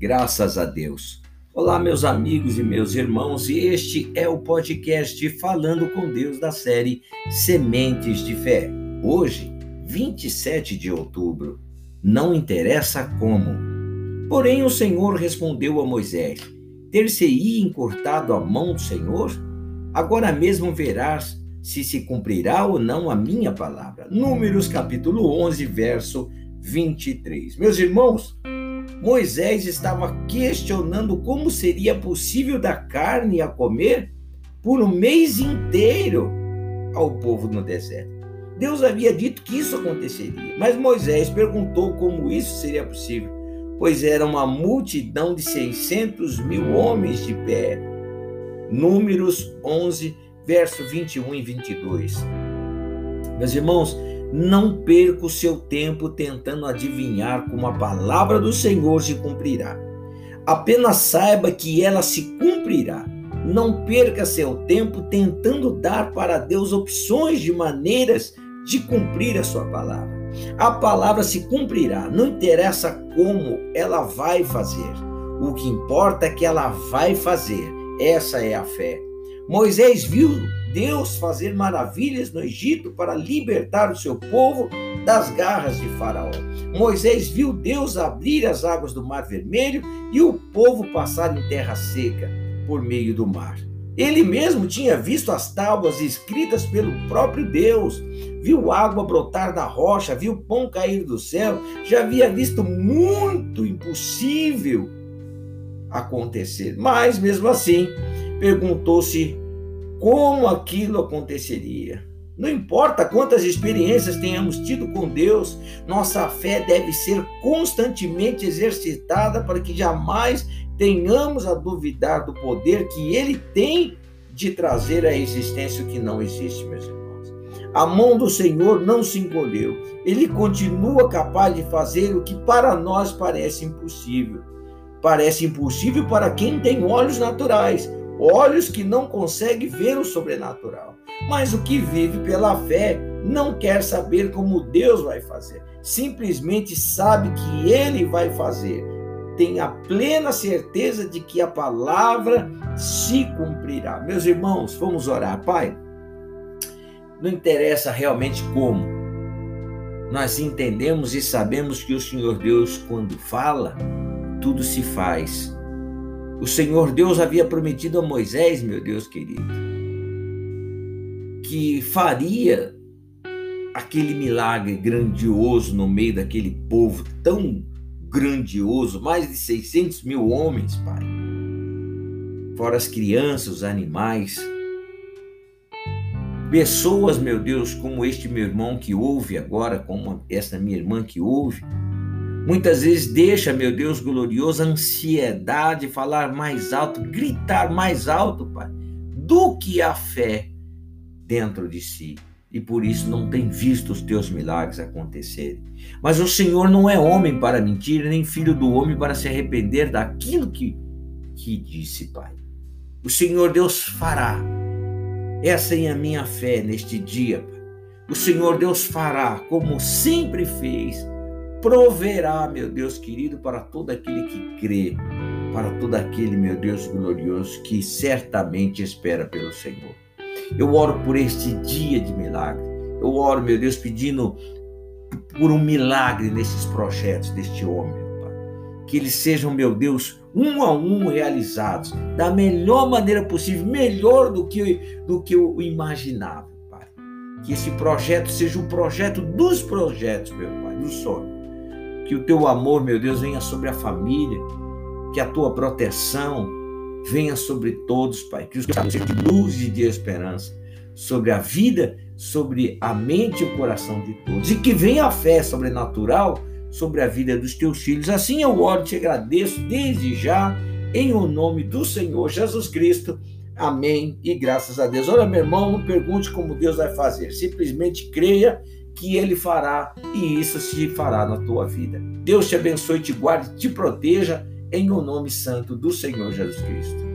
Graças a Deus. Olá, meus amigos e meus irmãos, e este é o podcast Falando com Deus da série Sementes de Fé. Hoje, 27 de outubro. Não interessa como. Porém, o Senhor respondeu a Moisés: Ter-se-ia encurtado a mão do Senhor? Agora mesmo verás se se cumprirá ou não a minha palavra. Números capítulo 11, verso 23. Meus irmãos, Moisés estava questionando como seria possível dar carne a comer por um mês inteiro ao povo no deserto. Deus havia dito que isso aconteceria, mas Moisés perguntou como isso seria possível, pois era uma multidão de 600 mil homens de pé. Números 11, verso 21 e 22. Meus irmãos, não perca o seu tempo tentando adivinhar como a palavra do Senhor se cumprirá. Apenas saiba que ela se cumprirá. Não perca seu tempo tentando dar para Deus opções de maneiras de cumprir a sua palavra. A palavra se cumprirá, não interessa como ela vai fazer. O que importa é que ela vai fazer. Essa é a fé. Moisés viu Deus fazer maravilhas no Egito para libertar o seu povo das garras de Faraó. Moisés viu Deus abrir as águas do Mar Vermelho e o povo passar em terra seca por meio do mar. Ele mesmo tinha visto as tábuas escritas pelo próprio Deus, viu água brotar da rocha, viu pão cair do céu, já havia visto muito impossível acontecer. Mas mesmo assim, perguntou-se como aquilo aconteceria. Não importa quantas experiências tenhamos tido com Deus, nossa fé deve ser constantemente exercitada para que jamais tenhamos a duvidar do poder que Ele tem de trazer à existência o que não existe, meus irmãos. A mão do Senhor não se encolheu, Ele continua capaz de fazer o que para nós parece impossível. Parece impossível para quem tem olhos naturais, olhos que não conseguem ver o sobrenatural. Mas o que vive pela fé não quer saber como Deus vai fazer, simplesmente sabe que Ele vai fazer. Tem a plena certeza de que a palavra se cumprirá. Meus irmãos, vamos orar. Pai, não interessa realmente como. Nós entendemos e sabemos que o Senhor Deus, quando fala, tudo se faz o Senhor Deus havia prometido a Moisés, meu Deus querido, que faria aquele milagre grandioso no meio daquele povo tão grandioso, mais de 600 mil homens, Pai. Fora as crianças, os animais. Pessoas, meu Deus, como este meu irmão que ouve agora, como esta minha irmã que ouve, Muitas vezes deixa, meu Deus glorioso, a ansiedade, falar mais alto, gritar mais alto, Pai, do que a fé dentro de si. E por isso não tem visto os teus milagres acontecerem. Mas o Senhor não é homem para mentir, nem filho do homem para se arrepender daquilo que, que disse, Pai. O Senhor Deus fará. Essa é a minha fé neste dia, Pai. O Senhor Deus fará, como sempre fez proverá, meu Deus querido, para todo aquele que crê, para todo aquele, meu Deus glorioso, que certamente espera pelo Senhor. Eu oro por este dia de milagre. Eu oro, meu Deus, pedindo por um milagre nesses projetos deste homem, Pai. Que eles sejam, meu Deus, um a um realizados da melhor maneira possível, melhor do que, do que eu imaginava, Pai. Que esse projeto seja o um projeto dos projetos, meu Pai, do sonho que o teu amor, meu Deus, venha sobre a família, que a tua proteção venha sobre todos, Pai. Que os teus de luz e de esperança sobre a vida, sobre a mente e o coração de todos. E que venha a fé sobrenatural sobre a vida dos teus filhos. Assim eu oro te agradeço desde já, em o nome do Senhor Jesus Cristo. Amém e graças a Deus. Olha, meu irmão, não pergunte como Deus vai fazer. Simplesmente creia que ele fará e isso se fará na tua vida. Deus te abençoe, te guarde, te proteja em o nome santo do Senhor Jesus Cristo.